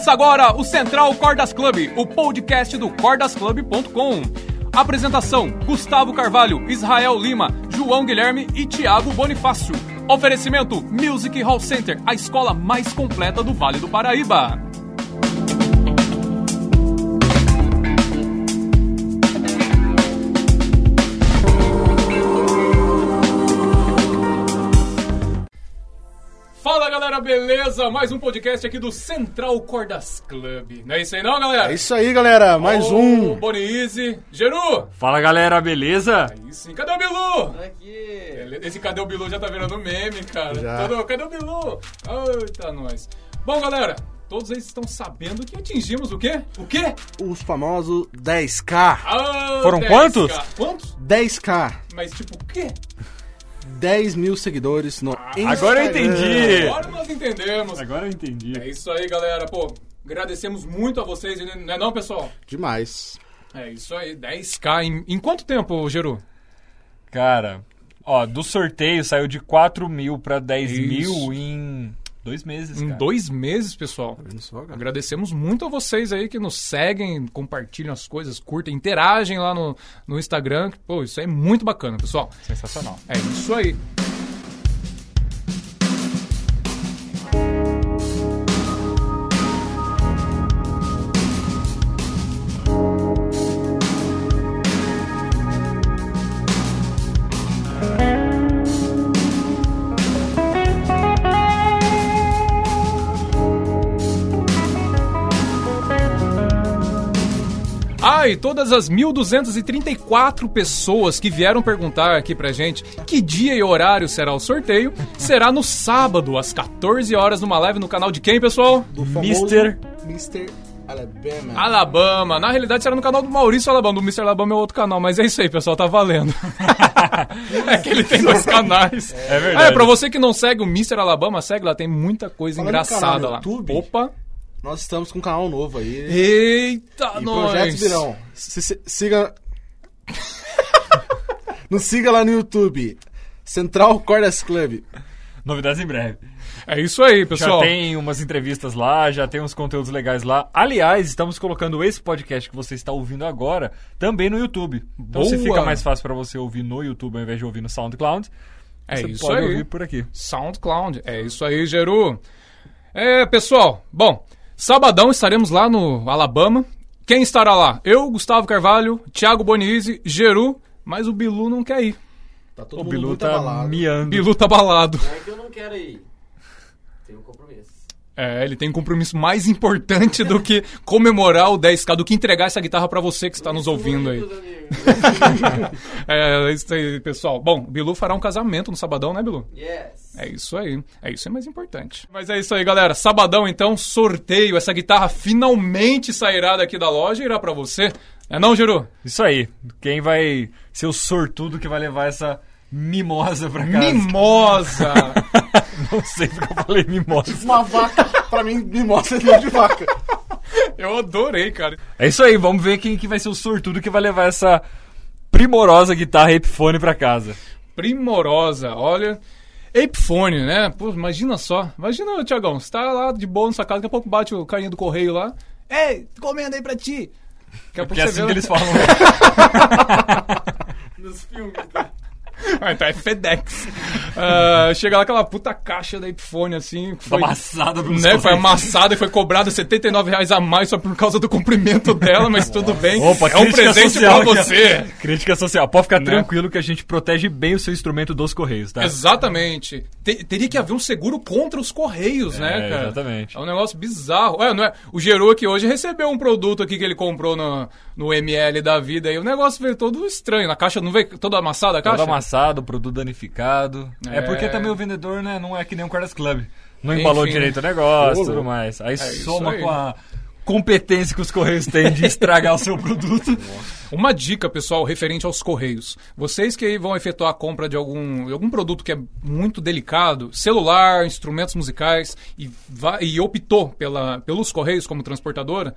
Começa agora o Central Cordas Club, o podcast do cordasclub.com. Apresentação: Gustavo Carvalho, Israel Lima, João Guilherme e Thiago Bonifácio. Oferecimento: Music Hall Center, a escola mais completa do Vale do Paraíba. Beleza? Mais um podcast aqui do Central Cordas Club. Não é isso aí não, galera? É isso aí, galera. Mais Ô, um. Boni Easy. Geru. Fala galera, beleza? Aí sim. Cadê o Bilu? Aqui. Esse cadê o Bilu já tá virando meme, cara. Já. Todo- cadê o Bilu? Eita, nós. Bom, galera, todos eles estão sabendo que atingimos o quê? O quê? Os famosos 10K. Ah, Foram 10K. quantos? Quantos? 10K. Mas tipo, o quê? 10 mil seguidores no Instagram. agora eu entendi. Agora nós entendemos. Agora eu entendi. É isso aí, galera. Pô, agradecemos muito a vocês, não é não, pessoal? Demais. É isso aí, 10k. Em, em quanto tempo, Geru? Cara, ó, do sorteio saiu de 4 mil pra 10 Isso. mil em dois meses, Em cara. dois meses, pessoal. Tá só, cara? Agradecemos muito a vocês aí que nos seguem, compartilham as coisas, curtem, interagem lá no, no Instagram. Pô, isso aí é muito bacana, pessoal. Sensacional. É isso aí. Ah, e todas as 1.234 pessoas que vieram perguntar aqui pra gente que dia e horário será o sorteio, será no sábado, às 14 horas, numa live no canal de quem, pessoal? Do famoso Mr. Mr. Alabama. Alabama. Na realidade, será no canal do Maurício Alabama. Do Mr. Alabama é outro canal, mas é isso aí, pessoal, tá valendo. é que ele tem dois canais. É verdade. É, pra você que não segue o Mr. Alabama, segue lá, tem muita coisa engraçada canal lá. YouTube, Opa! Nós estamos com um canal novo aí. Eita, e nós! projetos virão. Se- se- siga. Nos siga lá no YouTube. Central Cordas Club. Novidades em breve. É isso aí, pessoal. Já tem umas entrevistas lá, já tem uns conteúdos legais lá. Aliás, estamos colocando esse podcast que você está ouvindo agora também no YouTube. Então, se Boa. fica mais fácil pra você ouvir no YouTube ao invés de ouvir no SoundCloud, É você isso pode aí. ouvir por aqui. SoundCloud. É isso aí, Geru. É, pessoal, bom, sabadão estaremos lá no Alabama. Quem estará lá? Eu, Gustavo Carvalho, Thiago Bonizzi, Geru, mas o Bilu não quer ir. Tá todo O mundo Bilu tá abalado. miando. Bilu tá balado. É que eu não quero ir. É, ele tem um compromisso mais importante do que comemorar o 10k, do que entregar essa guitarra pra você que está nos ouvindo aí. Amigos. É, isso aí, pessoal. Bom, Bilu fará um casamento no sabadão, né, Bilu? yes. É isso aí. É isso é mais importante. Mas é isso aí, galera. Sabadão, então, sorteio. Essa guitarra finalmente sairá daqui da loja e irá pra você. É não, Geru? Isso aí. Quem vai ser o sortudo que vai levar essa mimosa pra casa? Mimosa! Não sei porque eu falei mimosa. Uma vaca, pra mim, mostra dentro de vaca. Eu adorei, cara. É isso aí, vamos ver quem que vai ser o sortudo que vai levar essa primorosa guitarra Epiphone pra casa. Primorosa. Olha. Epiphone, né? Pô, imagina só. Imagina, Tiagão, você tá lá de boa na sua casa, daqui a pouco bate o carinha do correio lá. Ei, encomenda aí pra ti. Daqui a pouco Porque é assim vê- que eles falam. Nos filmes. Ah, então é FedEx. Ah, chega lá aquela puta caixa da Epiphone, assim. Foi, amassada pelos né, foi amassada e foi cobrada 79 reais a mais só por causa do comprimento dela, mas tudo bem. Opa, é um presente social pra você. Crítica social. Pode ficar Né? tranquilo que a gente protege bem o seu instrumento dos correios, tá? Exatamente. Te- teria que haver um seguro contra os correios, né, É, cara? exatamente. É um negócio bizarro. Ué, não é? O Geru aqui hoje recebeu um produto aqui que ele comprou no, no ML da vida e o negócio veio todo estranho. Na caixa não veio toda amassada a caixa? Todo amassado, produto danificado. É. É. porque também o vendedor, né, não é que nem um Cordas Club. Não embalou Enfim. direito o negócio, Ô, tudo mais. Aí isso soma aí. com a competência que os correios têm de estragar o seu produto. Uma dica, pessoal, referente aos correios. Vocês que aí vão efetuar a compra de algum, de algum produto que é muito delicado, celular, instrumentos musicais, e, e optou pela, pelos correios como transportadora,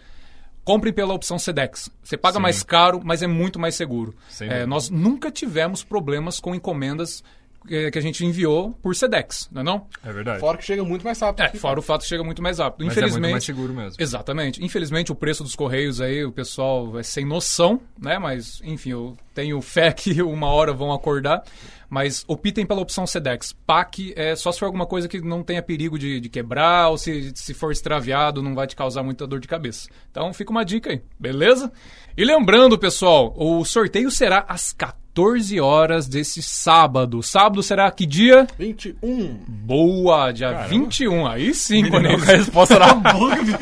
compre pela opção Sedex. Você paga Sim. mais caro, mas é muito mais seguro. É, nós nunca tivemos problemas com encomendas que, que a gente enviou por Sedex, não é não? É verdade. Fora que chega muito mais rápido. É, fora o fato que chega muito mais rápido. Mas Infelizmente, é muito mais seguro mesmo. Exatamente. Infelizmente, o preço dos correios aí, o pessoal é sem noção, né? Mas, enfim, eu tenho fé que uma hora vão acordar. Mas optem pela opção Sedex. PAC é só se for alguma coisa que não tenha perigo de, de quebrar ou se, se for extraviado não vai te causar muita dor de cabeça. Então fica uma dica aí, beleza? E lembrando, pessoal, o sorteio será às 14 horas desse sábado. Sábado será que dia? 21. Boa, dia 21. Aí sim, quando a resposta na boca.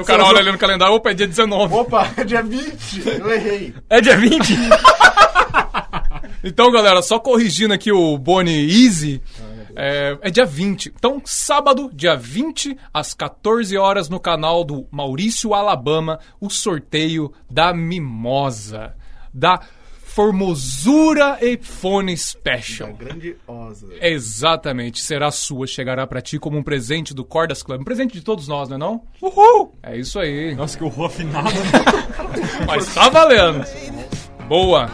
o cara olha ali no calendário, opa, é dia 19. Opa, é dia 20. Eu errei. É dia 20? Então, galera, só corrigindo aqui o Boni Easy. É, é dia 20. Então, sábado, dia 20, às 14 horas, no canal do Maurício Alabama, o sorteio da Mimosa. Da Formosura Ephone Da Special. grandiosa. Exatamente, será sua, chegará pra ti como um presente do Cordas Club. Um presente de todos nós, não é não? Uhul! É isso aí. Nossa, que horror afinado. Mas tá valendo. Boa.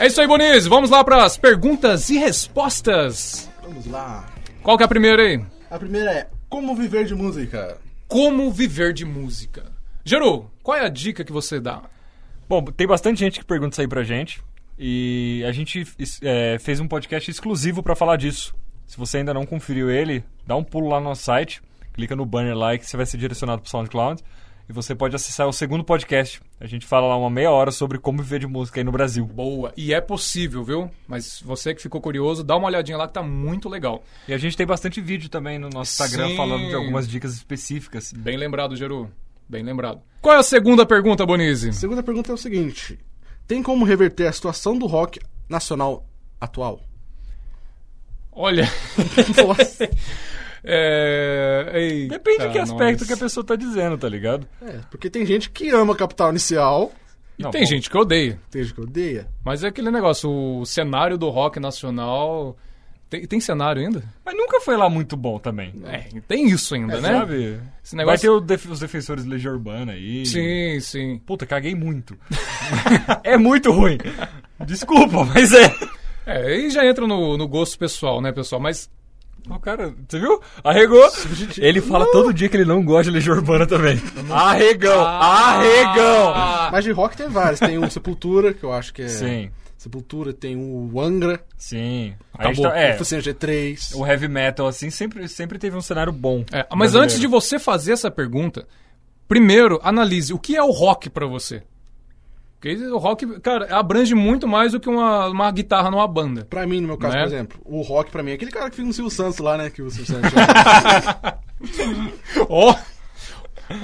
É isso aí, Bonise. Vamos lá pras perguntas e respostas. Vamos lá. Qual que é a primeira aí? A primeira é como viver de música. Como viver de música. Geru, qual é a dica que você dá? Bom, tem bastante gente que pergunta isso aí pra gente. E a gente é, fez um podcast exclusivo pra falar disso. Se você ainda não conferiu ele, dá um pulo lá no nosso site, clica no banner lá que você vai ser direcionado pro SoundCloud. E você pode acessar o segundo podcast. A gente fala lá uma meia hora sobre como viver de música aí no Brasil. Boa. E é possível, viu? Mas você que ficou curioso, dá uma olhadinha lá que tá muito legal. E a gente tem bastante vídeo também no nosso Instagram Sim. falando de algumas dicas específicas. Bem lembrado, Geru. Bem lembrado. Qual é a segunda pergunta, Bonise? A segunda pergunta é o seguinte: tem como reverter a situação do rock nacional atual? Olha. Nossa. É... Eita, Depende de que aspecto nós. que a pessoa tá dizendo, tá ligado? É, porque tem gente que ama Capital Inicial, E Não, tem bom. gente que odeia. tem gente que odeia. Mas é aquele negócio, o cenário do rock nacional. Tem, tem cenário ainda? Mas nunca foi lá muito bom também. É, tem isso ainda, né? Sabe? Esse Vai negócio. ter o def- os defensores de Legião Urbana aí. Sim, sim. Puta, caguei muito. é muito ruim. Desculpa, mas é. É, aí já entra no, no gosto pessoal, né, pessoal? Mas O cara, você viu? Arregou. Ele fala todo dia que ele não gosta de Legião Urbana também. Arregão, arregão. Ah, Mas de rock tem vários. Tem o Sepultura, que eu acho que é. Sim, Sepultura, tem o Angra, sim. Acabou. tá- é, Oficina G3. o heavy metal, assim, sempre, sempre teve um cenário bom. É, mas brasileiro. antes de você fazer essa pergunta, primeiro analise o que é o rock pra você. Porque o rock, cara, abrange muito mais do que uma, uma guitarra numa banda. Pra mim, no meu caso, Né? por exemplo, o rock pra mim é aquele cara que fica no Silvio Santos lá, né? Que o Silvio Santos. Ó!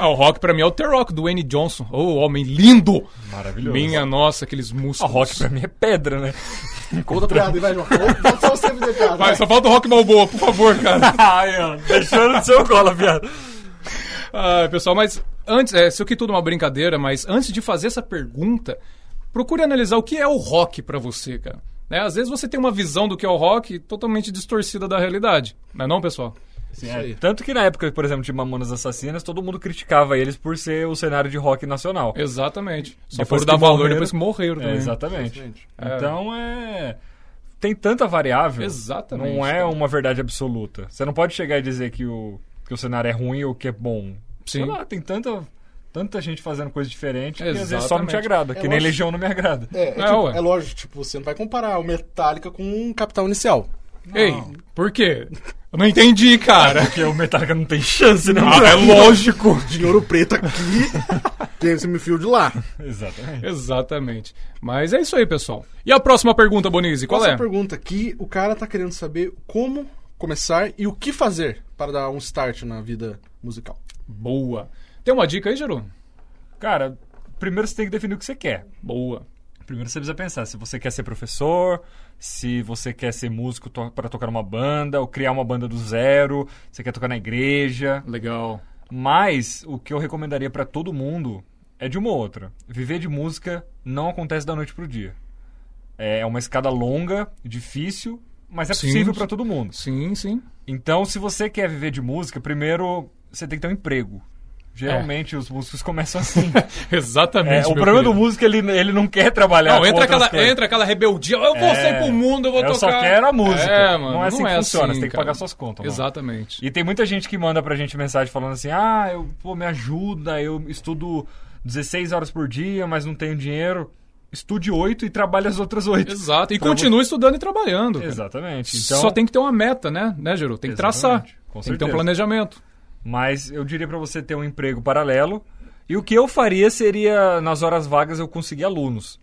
Ah, o rock pra mim é o The Rock, do Wayne Johnson. Ô, homem lindo! Maravilhoso. Minha nossa, aqueles A músculos. rock pra mim é pedra, né? Conta a piada vai, João. Só você me piada. Vai, só falta o rock Balboa, por favor, cara. Ai, ó, deixando no seu colo, viado. Ah, pessoal, mas antes, é, isso aqui tudo é uma brincadeira, mas antes de fazer essa pergunta, procure analisar o que é o rock pra você, cara. Né? Às vezes você tem uma visão do que é o rock totalmente distorcida da realidade. Não é não, pessoal? Sim, Isso é. Tanto que na época, por exemplo, de Mamonas Assassinas, todo mundo criticava eles por ser o cenário de rock nacional. Exatamente. Só Depois foram dar que valor morreram- depois que morreram É, também. exatamente. Exatamente. É. Então é. Tem tanta variável. Exatamente, Não é uma verdade absoluta. Você não pode chegar e dizer que o, que o cenário é ruim ou que é bom. Sei Sim. lá, tem tanta, tanta gente fazendo coisa diferente que às vezes só não Exatamente. te agrada. É que nem lógico. Legião não me agrada. É, é, É, tipo, é lógico, tipo, você não vai comparar o Metallica com um Capital Inicial. Ei, por quê? Eu não entendi, cara. Porque o Metallica não tem chance, né? Ah, é lógico. De ouro preto aqui, tem esse me fio de lá. Exatamente. Exatamente. Mas é isso aí, pessoal. E a próxima pergunta, Bonizzi, qual Essa é? pergunta aqui, o cara tá querendo saber como começar e o que fazer para dar um start na vida musical. Boa. Tem uma dica aí, Jeru? Cara, primeiro você tem que definir o que você quer. Boa. Primeiro você precisa pensar se você quer ser professor, se você quer ser músico to para tocar numa banda, ou criar uma banda do zero, você quer tocar na igreja. Legal. Mas o que eu recomendaria para todo mundo é de uma ou outra. Viver de música não acontece da noite pro dia. É uma escada longa, difícil, mas é Sim. possível pra todo mundo. Sim, sim. Então, se você quer viver de música, primeiro você tem que ter um emprego. Geralmente os músicos começam assim. Exatamente. É, o problema do querido. músico ele, ele não quer trabalhar. Não, entra aquela, coisas. entra aquela rebeldia. Eu vou É, sair pro mundo, eu vou eu tocar. só quero a música. É, mano. Não é assim que funciona, você tem que pagar suas contas, mano. Exatamente. E tem muita gente que manda pra gente mensagem falando assim: ah, eu, pô, me ajuda, eu estudo 16 horas por dia, mas não tenho dinheiro. Estude 8 e trabalhe as outras 8. Exato. E Pra continua estudando e trabalhando. cara. Exatamente. Então, Só tem que ter uma meta, né, né, Geru? Tem que traçar. Com Tem que ter um planejamento. Mas eu diria pra você ter um emprego paralelo. E o que eu faria seria, nas horas vagas, eu conseguir alunos.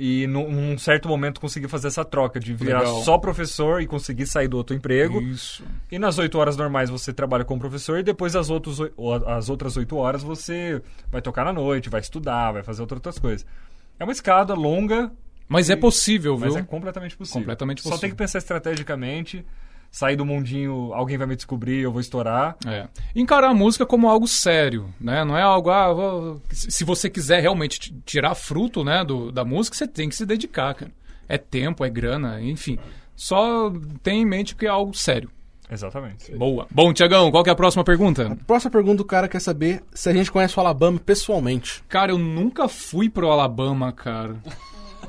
E num, num certo momento conseguir fazer essa troca de virar Legal. só professor e conseguir sair do outro emprego. Isso. E nas 8 horas normais você trabalha como professor e depois as, outros, as outras 8 horas você vai tocar na noite, vai estudar, vai fazer outra- outras coisas. É uma escada longa, Mas é possível, mas viu? é completamente possível. Completamente Só possível. tem que pensar estrategicamente, sair do mundinho, alguém vai me descobrir, eu vou estourar. É. Encarar a música como algo sério, né? Não é algo, ah, vou- se você quiser realmente tirar fruto, né, do, da música, você tem que se dedicar, cara. É tempo, é grana, enfim. Só tenha em mente que é algo sério. Exatamente. Boa. Bom, Tiagão, qual que é a próxima pergunta? Próxima pergunta, o cara quer saber se a gente conhece o Alabama pessoalmente. Cara, eu nunca fui pro Alabama, cara.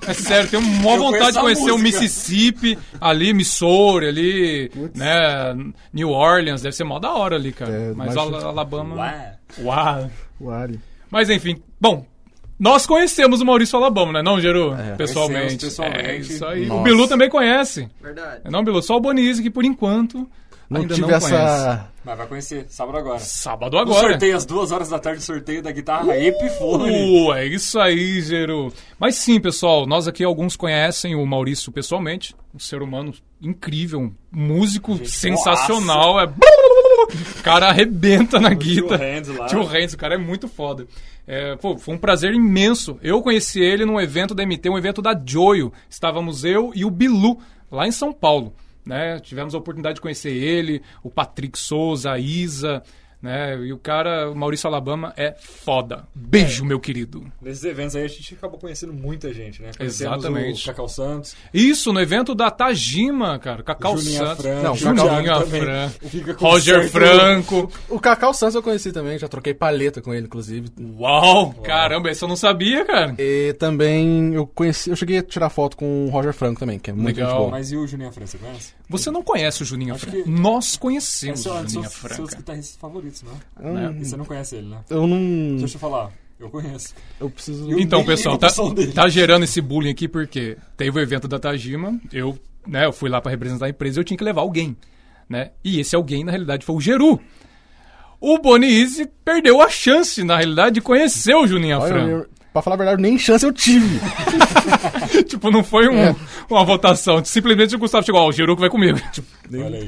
É sério, tenho uma Eu vontade de conhecer o. Mississippi, ali, Missouri, ali, né, New Orleans, deve ser mó da hora ali, cara. É, Mas Ala- Alabama... Uau. Ali. Mas enfim, bom, nós conhecemos o Maurício Alabama, né não, Geru? É. Pessoalmente. Pessoalmente. É isso aí. Nossa. O Bilu também conhece. Verdade. É não, Bilu? Só o Bonise que por enquanto Não ainda tive não essa. conhece. Mas vai conhecer, sábado agora. Sábado No agora. sorteio, às duas horas da tarde, sorteio da guitarra. Uh, é isso aí, Geru. Mas sim, pessoal, nós aqui alguns conhecem o Maurício pessoalmente, um ser humano incrível, um músico sensacional, é o cara arrebenta na guitarra. Hands lá. Tio o cara é muito foda. É, pô, foi um prazer imenso. Eu conheci ele num evento da MT, um evento da Joio. Estávamos eu e o Bilu, lá em São Paulo. Né? Tivemos a oportunidade de conhecer ele, o Patrick Souza, a Isa. Né? E o cara, o Maurício Alabama, é foda. Beijo, meu querido. Nesses eventos aí a gente acabou conhecendo muita gente, né? Conhecemos Exatamente. o Cacau Santos, Isso, no evento da Tajima, cara. Cacau Juninha Santos. Franco, Não. Fica com Roger Franco. O Cacau Santos eu conheci também, já troquei paleta com ele, inclusive. Uau! Caramba, esse eu não sabia, cara. E também eu conheci, eu cheguei a tirar foto com o Roger Franco também, que é muito Legal. gente boa. Mas e o Juninho França, você conhece? Você não conhece o Juninho Acho Franco. que- Nós conhecemos Esse é o um Juninho seus, seus Franco. guitarristas favoritos, não Eu, é? não- E você não conhece ele, né? eu não. Deixa eu falar, eu conheço. Eu preciso. Eu- Então, nem pessoal, tá, tá gerando esse bullying aqui porque teve o evento da Tajima, eu, né, eu fui lá pra representar a empresa e eu tinha que levar alguém, né? E esse alguém, na realidade, foi o Geru. O Bonize perdeu a chance, na realidade, de conhecer o Juninho eu- pra falar a verdade, nem chance eu tive. tipo, não foi um- É. uma votação. Simplesmente o Gustavo chegou, ó, o Geru que vai comigo. Tipo.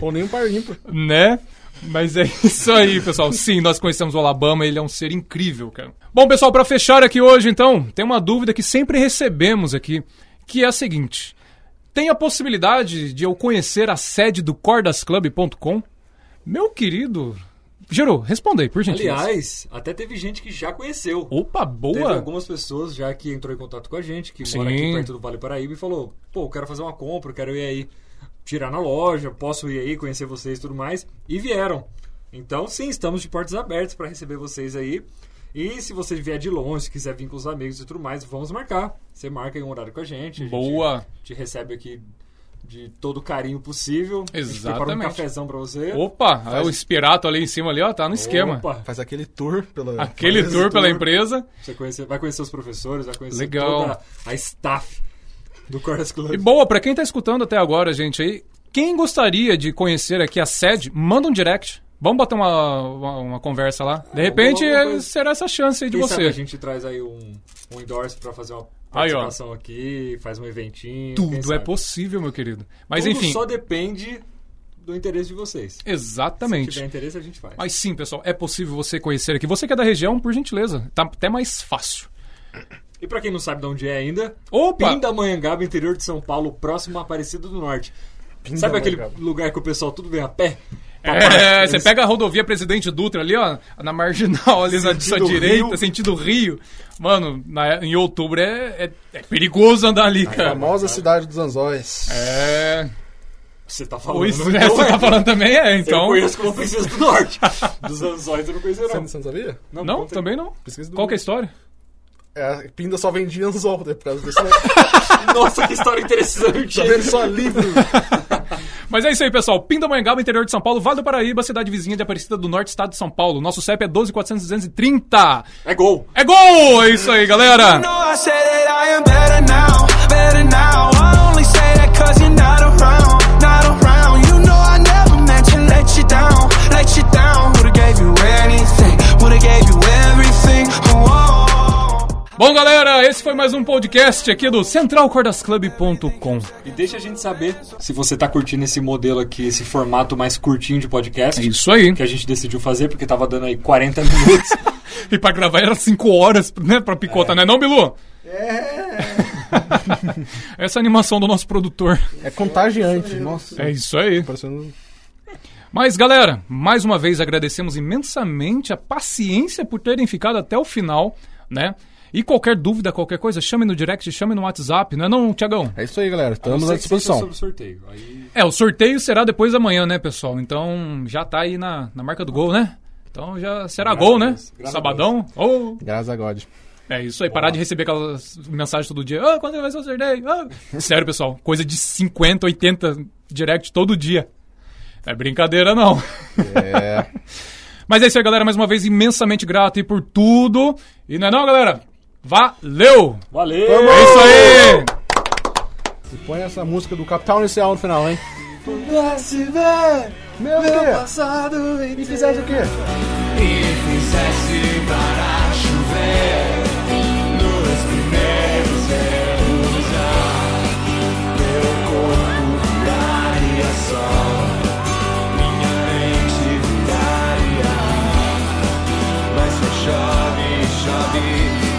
Ou nem um par ímpar. né? Mas é isso aí, pessoal. Sim, nós conhecemos o Alabama, ele é um ser incrível, cara. Bom, pessoal, pra fechar aqui hoje, então, tem uma dúvida que sempre recebemos aqui, que é a seguinte: tem a possibilidade de eu conhecer a sede do cordasclub.com? Meu querido, Geru, responda aí, por gentileza. Aliás, até teve gente que já conheceu. Opa, Teve boa. algumas pessoas já que entrou em contato com a gente, que Sim. mora aqui perto do Vale Paraíba e falou: pô, quero fazer uma compra, quero ir aí tirar na loja, posso ir aí conhecer vocês e tudo mais. E vieram. Então, sim, estamos de portas abertas para receber vocês aí. E se você vier de longe, se quiser vir com os amigos e tudo mais, vamos marcar. Você marca em um horário com a gente. a gente Boa. te recebe aqui de todo o carinho possível. A gente prepara um Exatamente. cafezão pra você. Opa, é o Espirato ali em cima ali, ó, tá no esquema. Opa, Faz aquele tour pela. Aquele Faz tour esse pela tour. empresa. Você conhecer, vai conhecer os professores, vai conhecer Legal. toda a staff do Cordas Club. E boa, pra quem tá escutando até agora, gente, aí, quem gostaria de conhecer aqui a sede, manda um direct. Vamos bater uma, uma, uma conversa lá. De repente, eh, será essa chance aí de Quem sabe a você. gente traz aí um, um endorse pra fazer uma Aí, participação aqui, faz um eventinho. Tudo é possível, meu querido. Mas Tudo enfim, só depende do interesse de vocês. Se exatamente. tiver interesse, a gente faz. Mas sim, pessoal, é possível você conhecer aqui. Você que é da região, por gentileza, tá até mais fácil. E pra quem não sabe de onde é ainda, Opa! Pindamonhangaba, interior de São Paulo, próximo a Aparecida do Norte. Sabe aquele lugar que o pessoal tudo vem a pé? É, você pega a rodovia Presidente Dutra ali, ó, na marginal, ali na sua Sentido direita, Rio. sentido Rio. Mano, na- em outubro é, é- é perigoso andar ali, cara. Famosa cidade dos anzóis. É. Você tá falando. Pois não é, você é. tá falando também, é, Eu então. conheço como Princesa do Norte. Dos anzóis eu não conhecia, Você não. não, você não sabia? Não, aí. também não. Pesquisa Qual que é a história? É, a Pinda só vendia anzol né, por causa desse Nossa, que história interessante. Tá vendo só livro? Mas é isso aí, pessoal. Pindamonhangaba, interior de São Paulo, Vale do Paraíba, cidade vizinha de Aparecida do Norte, estado de São Paulo. Nosso CEP é 12400 É gol. É gol! É isso aí, galera. know I Bom, galera, esse foi mais um podcast aqui do centralcordasclub.com. E deixa a gente saber se você tá curtindo esse modelo aqui, esse formato mais curtinho de podcast. É isso aí. Que a gente decidiu fazer, porque tava dando aí 40 minutos. E pra gravar era 5 horas, né, pra picotar, não é não, Bilu? É. Essa animação do nosso produtor. É contagiante, nossa. É isso aí. Parecendo... Mas, galera, mais uma vez agradecemos imensamente a paciência por terem ficado até o final, né? E qualquer dúvida, qualquer coisa, chame no direct, chame no WhatsApp, não é não, Tiagão? É isso aí, galera. Estamos à disposição. sobre o sorteio. Aí... É, o sorteio será depois da manhã, né, pessoal? Então já tá aí na, na marca do gol, né? Então já será Graças gol, né? Graças Sabadão. Oh, Graças a God. é isso aí, parar de receber aquelas mensagens todo dia. Ah, quando vai ser o sorteio? Ah. Sério, pessoal, coisa de 50, 80 direct todo dia. Não é brincadeira, não. É. Mas é isso aí, galera. Mais uma vez, imensamente grato aí por tudo. E não é não, galera? Valeu! Valeu! É isso aí! Se põe essa música do Capital Inicial no final, hein? Pudesse ver meu, meu passado inteiro. E fizesse o quê? E fizesse para chover nos primeiros erros já. Meu corpo viraria sol. Minha mente viraria. Mas só chove, chove.